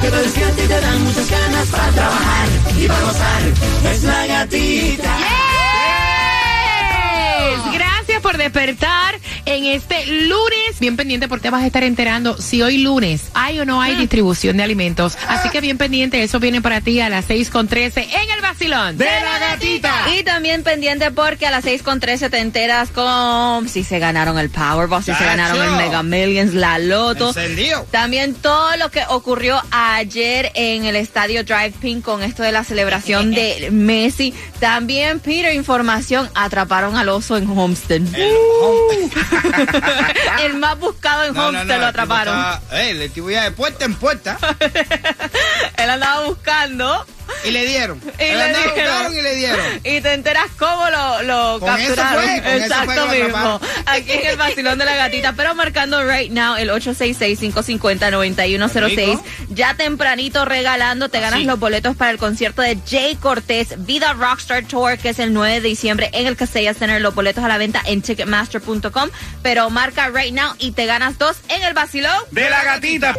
que te despierta y te dan muchas ganas para trabajar y para gozar. Es la gatita. Yes. Gracias por despertar en este lunes. Bien pendiente porque vas a estar enterando si hoy lunes hay o no hay distribución de alimentos. Así que bien pendiente, eso viene para ti a las 6 con 13 en el vacilón. De la gatita. Y también pendiente porque a las 6 con 13 te enteras con si se ganaron el Powerball, si se ganaron el Mega Millions, la Loto. Encendido. También todo lo que ocurrió ayer en el estadio Drive Pink con esto de la celebración de Messi. También, Peter, información, atraparon al oso en Homestead. el más buscado en No, no, Homestead no, lo el tipo atraparon. estaba- Eh, el tipo iba de puerta en puerta Él andaba buscando y le dieron. y le dieron. y le dieron. Y te enteras cómo lo, lo Con eso capturaron. fue, con eso Exacto fue mismo. Aquí en el vacilón de la gatita, pero marcando right now el 866-550-9106. Rico. Ya tempranito regalando, te ganas Así. los boletos para el concierto de Jay Cortés, Vida Rockstar Tour, que es el 9 de diciembre en el Casella Center. Los boletos a la venta en ticketmaster.com. Pero marca right now y te ganas dos en el vacilón. De la gatita.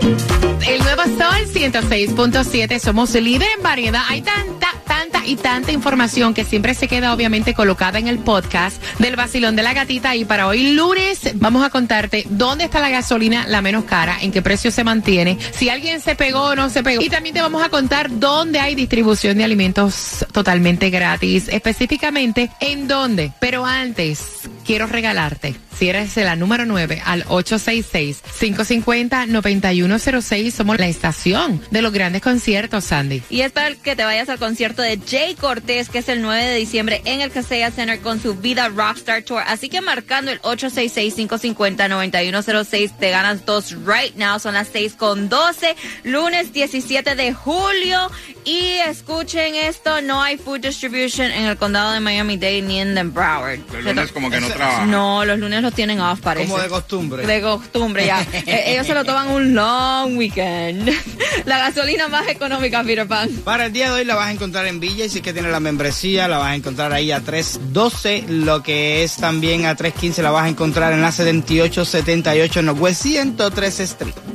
El nuevo Sol 106.7, somos líder en variedad. Hay tanta, tanta y tanta información que siempre se queda obviamente colocada en el podcast del vacilón de la gatita. Y para hoy lunes vamos a contarte dónde está la gasolina la menos cara, en qué precio se mantiene, si alguien se pegó o no se pegó. Y también te vamos a contar dónde hay distribución de alimentos totalmente gratis, específicamente en dónde. Pero antes, quiero regalarte, eres la número 9 al 866-550-9106, somos la estación de los grandes conciertos, Sandy. Y es para que te vayas al concierto de Jay Cortés, que es el 9 de diciembre en el Casella Center con su Vida Rockstar Tour. Así que marcando el 866-550-9106, te ganas dos right now. Son las 6 con 12, lunes 17 de julio. Y escuchen esto, no hay food distribution en el condado de Miami-Dade ni en The Broward. Los lunes como que no trabajan. No, los lunes los tienen off, parece. Como de costumbre. De costumbre, ya. Eh, ellos se lo toman un long weekend. La gasolina más económica, Peter Pan. Para el día de hoy la vas a encontrar en Villa y si es que tiene la membresía la vas a encontrar ahí a 312, lo que es también a 315 la vas a encontrar en la 7878 Northwest 103 Street.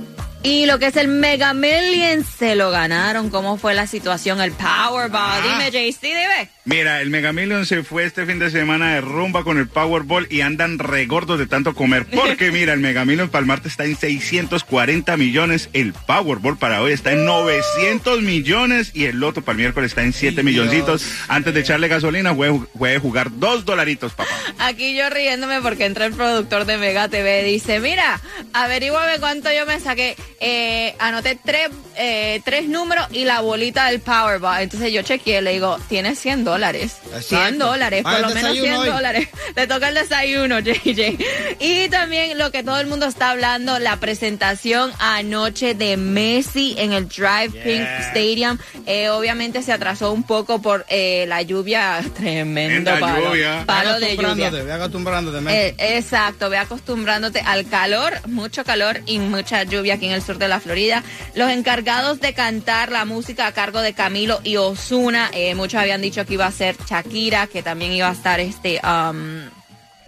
Y lo que es el Mega Million se lo ganaron. ¿Cómo fue la situación? El Powerball. Ah. Dime, JC, dime. Mira, el Mega Million se fue este fin de semana de rumba con el Powerball y andan regordos de tanto comer. Porque mira, el Mega Million para el martes está en 640 millones, el Powerball para hoy está en 900 millones y el Loto para el miércoles está en 7 Ay, milloncitos. Dios. Antes de echarle gasolina, puede, puede jugar dos dolaritos, papá. Aquí yo riéndome porque entra el productor de Mega TV. Dice, mira, averíguame cuánto yo me saqué. Eh, anoté tres, eh, tres números y la bolita del Powerball. Entonces yo chequeé, le digo, tienes 100 dólares. Exacto. 100 dólares, Ah, por lo menos 100 desayuno hoy. dólares. Le toca el desayuno, JJ. Y también lo que todo el mundo está hablando, la presentación anoche de Messi en el Drive Pink Stadium. Eh, obviamente se atrasó un poco por eh, la lluvia, tremendo Tremenda palo, lluvia. palo de lluvia. acostumbrándote, ve acostumbrándote, men. Eh, exacto, ve acostumbrándote al calor, mucho calor y mucha lluvia aquí en el sur de la Florida. Los encargados de cantar la música a cargo de Camilo y Osuna, muchos habían dicho que iba a ser Shakira, que también iba a estar este um,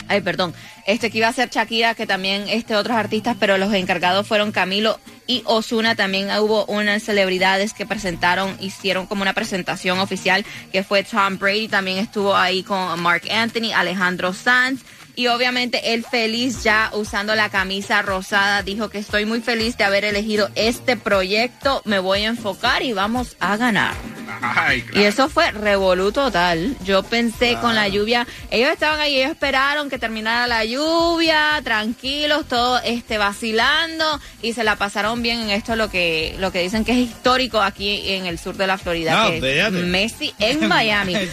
Ay, perdón. Este que iba a ser Shakira, que también este otros artistas, pero los encargados fueron Camilo y Osuna. También hubo unas celebridades que presentaron, hicieron como una presentación oficial, que fue Tom Brady. También estuvo ahí con Mark Anthony, Alejandro Sanz. Y obviamente él feliz ya usando la camisa rosada, dijo que estoy muy feliz de haber elegido este proyecto, me voy a enfocar y vamos a ganar. Ay, claro. Y eso fue revolú total. Yo pensé con la lluvia, ellos estaban ahí, ellos esperaron que terminara la lluvia, tranquilos, todo este vacilando y se la pasaron bien en esto lo que lo que dicen que es histórico aquí en el sur de la Florida, No, que es fíjate. Messi en Miami.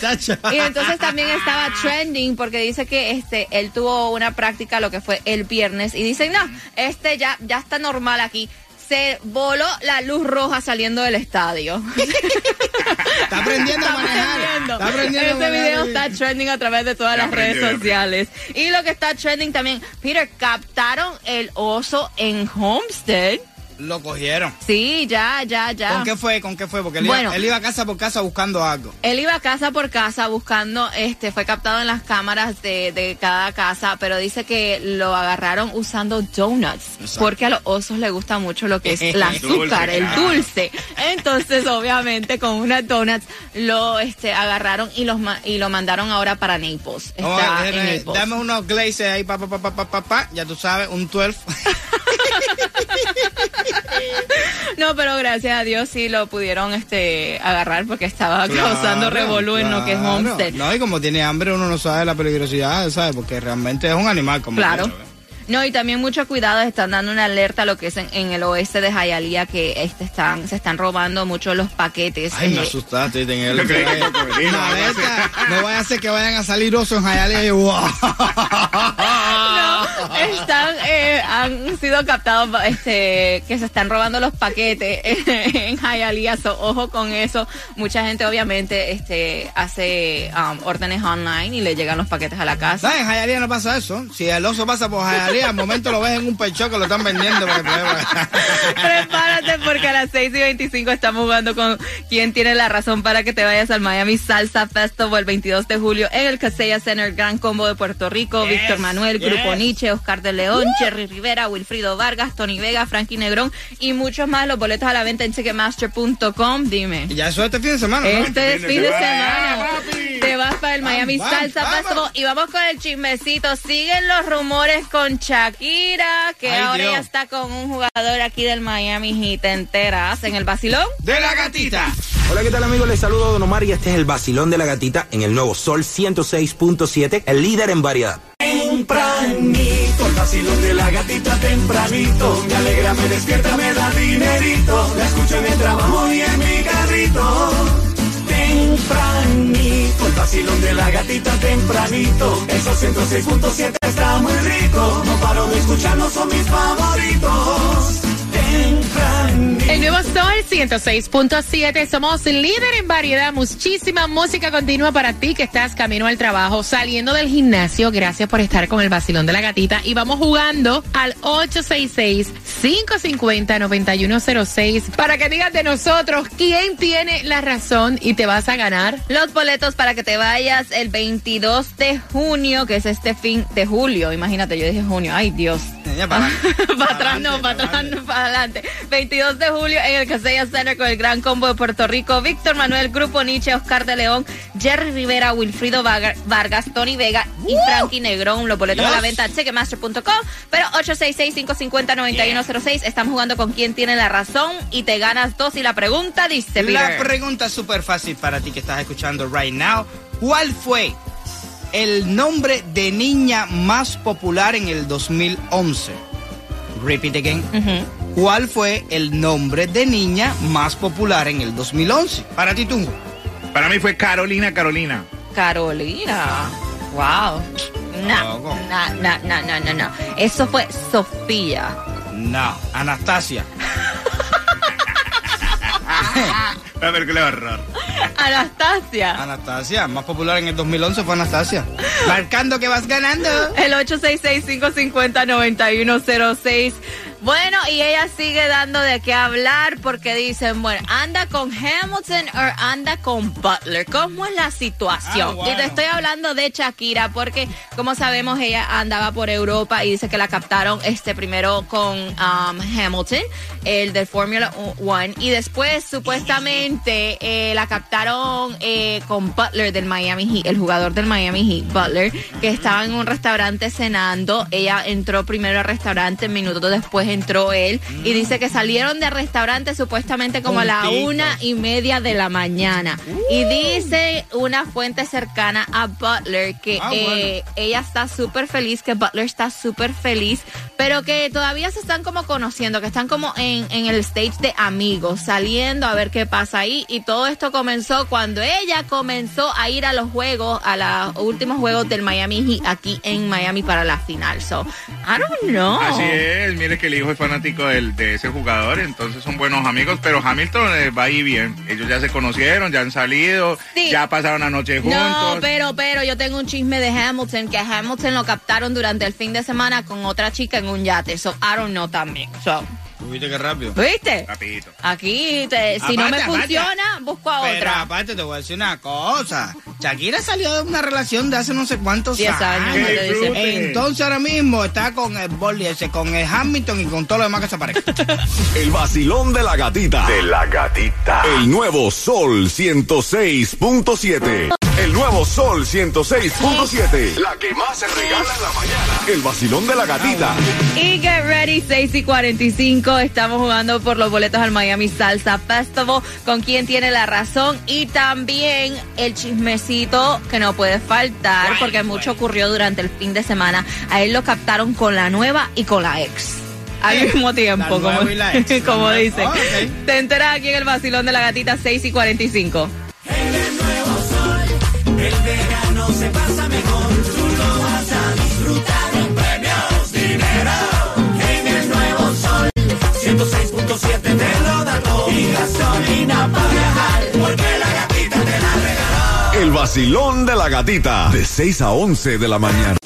Y entonces también estaba trending porque dice que este él tuvo una práctica lo que fue el viernes y dicen, "No, este ya ya está normal aquí." Se voló la luz roja saliendo del estadio. Está aprendiendo a manejar. Está aprendiendo a Este manejar. video está trending a través de todas Ya las redes sociales. Y lo que está trending también, Peter, captaron el oso en Homestead. Lo cogieron. Sí, ya, ya, ya. ¿Con qué fue? ¿Con qué fue? Porque él, Bueno. iba, él iba casa por casa buscando algo. Él iba casa por casa buscando, este, fue captado en las cámaras de, de cada casa, pero dice que lo agarraron usando donuts, Exacto. porque a los osos les gusta mucho lo que es el azúcar, Dulce, el claro. dulce. Entonces, obviamente, con unas donuts lo, este, agarraron y los y lo mandaron ahora para Naples. Está Oh, en eh, Naples. dame unos glazes ahí, pa, pa, pa, pa, pa, pa, ya tú sabes, un 12. No, pero gracias a Dios sí lo pudieron, este, agarrar porque estaba causando revolú en lo que es. Homestead. No, y como tiene hambre, uno no sabe la peligrosidad, ¿sabes? Porque realmente es un animal como Claro. No, y también mucho cuidado, están dando una alerta a lo que es en, en el oeste de Hialeah, que este están, se están robando mucho los paquetes. Ay, me eh, asustaste. en el- no vaya a ser que vayan a salir osos en Hialeah y wow. no, están, eh, han sido captados, este, que se están robando los paquetes en Hialeah, so, ojo con eso. Mucha gente obviamente, este, hace um, órdenes online y le llegan los paquetes a la casa. No, en Hialeah no pasa eso. Si el oso pasa por Hialeah, al momento lo ves en un pecho que lo están vendiendo. para que pruebe. Prepárate porque a las 6 y 25 estamos jugando con quién tiene la razón para que te vayas al Miami Salsa Festival el 22 de julio en el Casella Center Gran Combo de Puerto Rico. Víctor Manuel, Grupo Nietzsche, Oscar de León, Cherry Rivera, Wilfrido Vargas, Tony Vega, Frankie Negrón y muchos más. Los boletos a la venta en Ticketmaster.com. Dime. Y ya eso es este fin de semana, ¿no? Este fin de semana papi. te vas para el Miami Vamos, Salsa. Festival y vamos con el chismecito. Siguen los rumores con Shakira, que Ay, ahora Dios. ya está con un jugador aquí del Miami Heat. ¿Te enteras en el vacilón? De la gatita. Hola, ¿qué tal amigos? Les saludo Don Omar y este es el vacilón de la gatita en el nuevo Sol 106.7, el líder en variedad. Tempranito, el vacilón de la gatita tempranito. Me alegra, me despierta, me da dinerito. La escucho en el trabajo y en mi carrito. Tempranito, el vacilón de la gatita tempranito. Esos 106.7 está muy rico. No paro de escucharlo, son mis favoritos. Tempranito. El nuevo Sol 106.7. Somos líder en variedad. Muchísima música continua para ti que estás camino al trabajo, saliendo del gimnasio. Gracias por estar con el vacilón de la gatita. Y vamos jugando al 866-550-9106 para que digas de nosotros quién tiene la razón y te vas a ganar. Los boletos para que te vayas el 22 de junio, que es este fin de julio. Imagínate, yo dije junio. Ay, Dios. Para para atrás no, para atrás no, para adelante. 22 de julio en el Casella Center con el Gran Combo de Puerto Rico. Víctor Manuel, Grupo Nietzsche, Oscar de León, Jerry Rivera, Wilfrido Vargas, Tony Vega y Frankie Negrón. Los boletos a la venta en Checkmaster.com. Pero 866-550-9106. Estamos jugando con quién tiene la razón y te ganas dos. Y la pregunta dice, La Peter. pregunta súper fácil para ti que estás escuchando right now. ¿Cuál fue el nombre de niña más popular en el 2011? Repeat again. ¿Cuál fue el nombre de niña más popular en el 2011? Para ti, tú. Para mí fue Carolina, Carolina. Carolina. Wow. No, no, no, no, no, no. Eso fue Sofía. No, Anastasia. A ver qué le horror. Anastasia. Anastasia, más popular en el 2011 fue Anastasia. Marcando que vas ganando. El 866-550-9106. Bueno, y ella sigue dando de qué hablar porque dicen, bueno, anda con Hamilton o anda con Butler. ¿Cómo es la situación? Ah. Y te estoy hablando de Shakira porque, como sabemos, ella andaba por Europa y dice que la captaron este primero con um, Hamilton, el del Formula One, y después supuestamente eh, la captaron eh, con Butler del Miami Heat, el jugador del Miami Heat, Butler, que estaba en un restaurante cenando. Ella entró primero al restaurante, minutos después entró él, y dice que salieron del restaurante supuestamente como a la una y media de la mañana. Y dice una fuente cercana a Butler que Ah, eh, ella está súper feliz, que Butler está súper feliz, pero que todavía se están como conociendo, que están como en, en el stage de amigos, saliendo a ver qué pasa ahí. Y todo esto comenzó cuando ella comenzó a ir a los juegos, a los últimos juegos del Miami Heat aquí en Miami para la final. So, I don't know. Así es, mire que el hijo es fanático del- de ese jugador, entonces son buenos amigos, pero Hamilton eh, va ahí bien. Ellos ya se conocieron, ya han salido, Sí. ya pasaron la noche juntos. No, pero, pero yo tengo un chisme de Hamilton, que a Hamilton lo captaron durante el fin de semana con otra chica en un yate. So, I don't know también. So, ¿Viste qué rápido? ¿viste? Rapidito. Aquí, te- si no me funciona, busco a Pero otra. aparte te voy a decir una cosa. Shakira salió de una relación de hace no sé cuántos Diez años, me años. lo dice. Disfrute. Entonces ahora mismo está con el Bolly ese, con el Hamilton y con todo lo demás que se parece. El vacilón de la gatita. De la gatita. El nuevo Sol 106.7. El nuevo Sol 106.7. La que más se regala en la mañana. El vacilón de la gatita. Y get ready, 6 y 45. Estamos jugando por los boletos al Miami Salsa Festival. Con quién tiene la razón. Y también el chismecito que no puede faltar, porque mucho ocurrió durante el fin de semana. A él lo captaron con la nueva y con la ex. Al ¿Qué? mismo tiempo, como, dicen. Ah. Te enteras aquí en el vacilón de la gatita 6 y 45. Se pasa mejor, tú lo vas a disfrutar. Con premios, dinero. En el nuevo sol, 106.7 te lo da. Y gasolina para viajar, porque la gatita te la regaló. El vacilón de la gatita. De 6 a 11 de la mañana.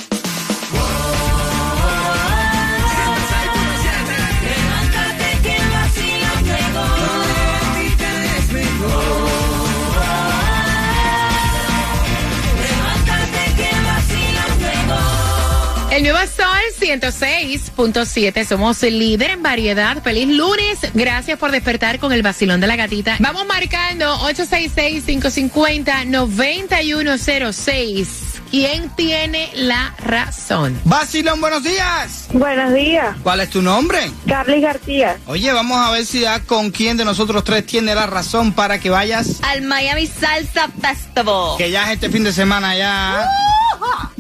106.7. Somos el líder en variedad. Feliz lunes. Gracias por despertar con el vacilón de la gatita. Vamos marcando 866-550-9106. ¿Quién tiene la razón? Basilón, buenos días. Buenos días, ¿Cuál es tu nombre? Carly García. Oye, vamos a ver si da con quién de nosotros tres tiene la razón para que vayas, Al Miami Salsa Festival. que ya es este fin de semana ya.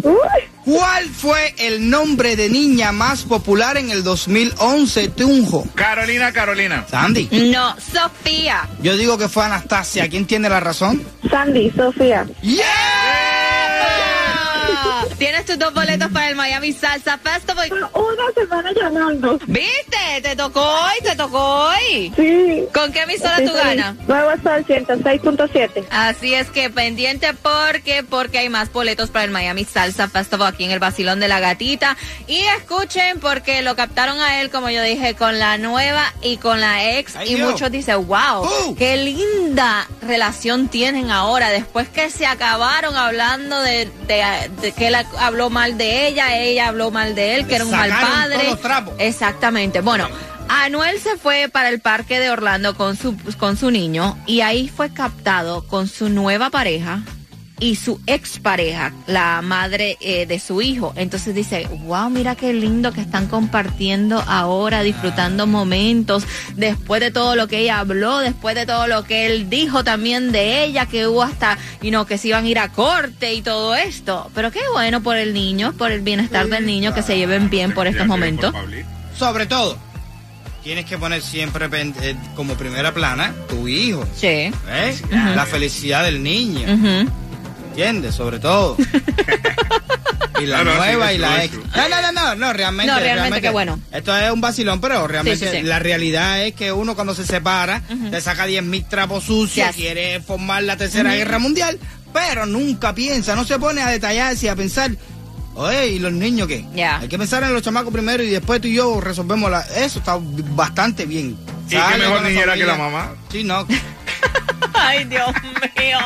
Uy, ¿Cuál fue el nombre de niña más popular en el 2011, Tunjo? Carolina, Carolina. Sandy. No, Sofía. Yo digo que fue Anastasia. ¿Quién tiene la razón? Sandy, Sofía. ¡Yeah! Tienes tus dos boletos para el Miami Salsa Festival. Una semana llamando. ¿Viste? Te tocó hoy, te tocó hoy. Sí. ¿Con qué emisora tú ganas? Nuevo Sol 106.7. Así es que pendiente porque porque hay más boletos para el Miami Salsa Festival aquí en el Basilón de la Gatita y escuchen porque lo captaron a él como yo dije con la nueva y con la ex Ay, y Dios. muchos dicen wow Uh. qué linda relación tienen ahora después que se acabaron hablando de, de- de que él habló mal de ella ella habló mal de él que Le era un mal padre todos los trapos. Exactamente. Bueno, Anuel se fue para el parque de Orlando con su, con su niño y ahí fue captado con su nueva pareja y su expareja, la madre eh, de su hijo. Entonces dice, wow, mira qué lindo que están compartiendo ahora, disfrutando momentos, después de todo lo que ella habló, después de todo lo que él dijo también de ella, que hubo hasta, y no, que se iban a ir a corte y todo esto. Pero qué bueno por el niño, por el bienestar del niño, que se lleven bien por estos momentos. Sobre todo, tienes que poner siempre eh, como primera plana tu hijo. Sí. ¿eh? La felicidad del niño. ¿Entiendes? Sobre todo. y la nueva sí, y la ex. No, no, no, no, no, realmente. No, realmente, qué bueno. Esto es un vacilón, pero realmente Sí, sí, sí. la realidad es que uno cuando se separa, te saca 10 mil trapos sucios, Yes. quiere formar la tercera guerra mundial, pero nunca piensa, no se pone a detallarse y a pensar. Oye, ¿y los niños qué? Hay que pensar en los chamacos primero y después tú y yo resolvemos la... Eso está bastante bien. ¿Y qué mejor niñera que la mamá? Sí, no. Ay, Dios mío.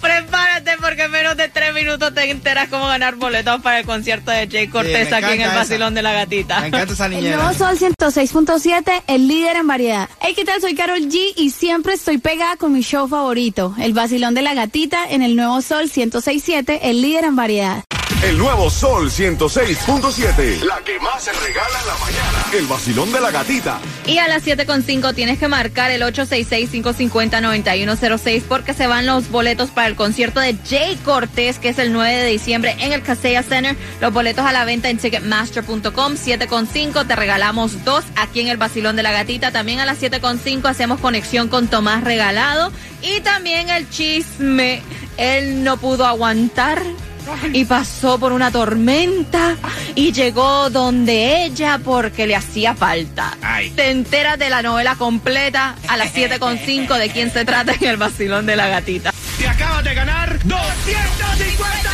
Prepárate porque en menos de tres minutos te enteras cómo ganar boletos para el concierto de Jay Cortés me aquí en el Basilón esa. de la Gatita. Me encanta esa El niñera. nuevo Sol 106.7, el líder en variedad. Hey, ¿qué tal? Soy Carol G y siempre estoy pegada con mi show favorito, El Vacilón de la Gatita, en el nuevo Sol 106.7, el líder en variedad. El nuevo Sol 106.7. La que más se regala en la mañana. El vacilón de la gatita. Y a las 7.5 tienes que marcar el 866-550-9106 porque se van los boletos para el concierto de Jay Cortés, que es el 9 de diciembre en el Casella Center. Los boletos a la venta en Ticketmaster.com. 7.5 te regalamos dos aquí en el Basilón de la Gatita. También a las 7.5 hacemos conexión con Tomás Regalado. Y también el chisme. Él no pudo aguantar y pasó por una tormenta y llegó donde ella porque le hacía falta. Ay. Te enteras de la novela completa a las 7.5 de quién se trata en el vacilón de la gatita. Te acabas de ganar 250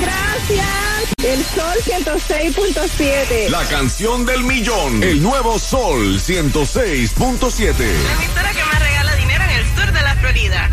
Gracias. El Sol 106.7. La canción del millón. El nuevo Sol 106.7. emisora que más regala dinero en el sur de la Florida.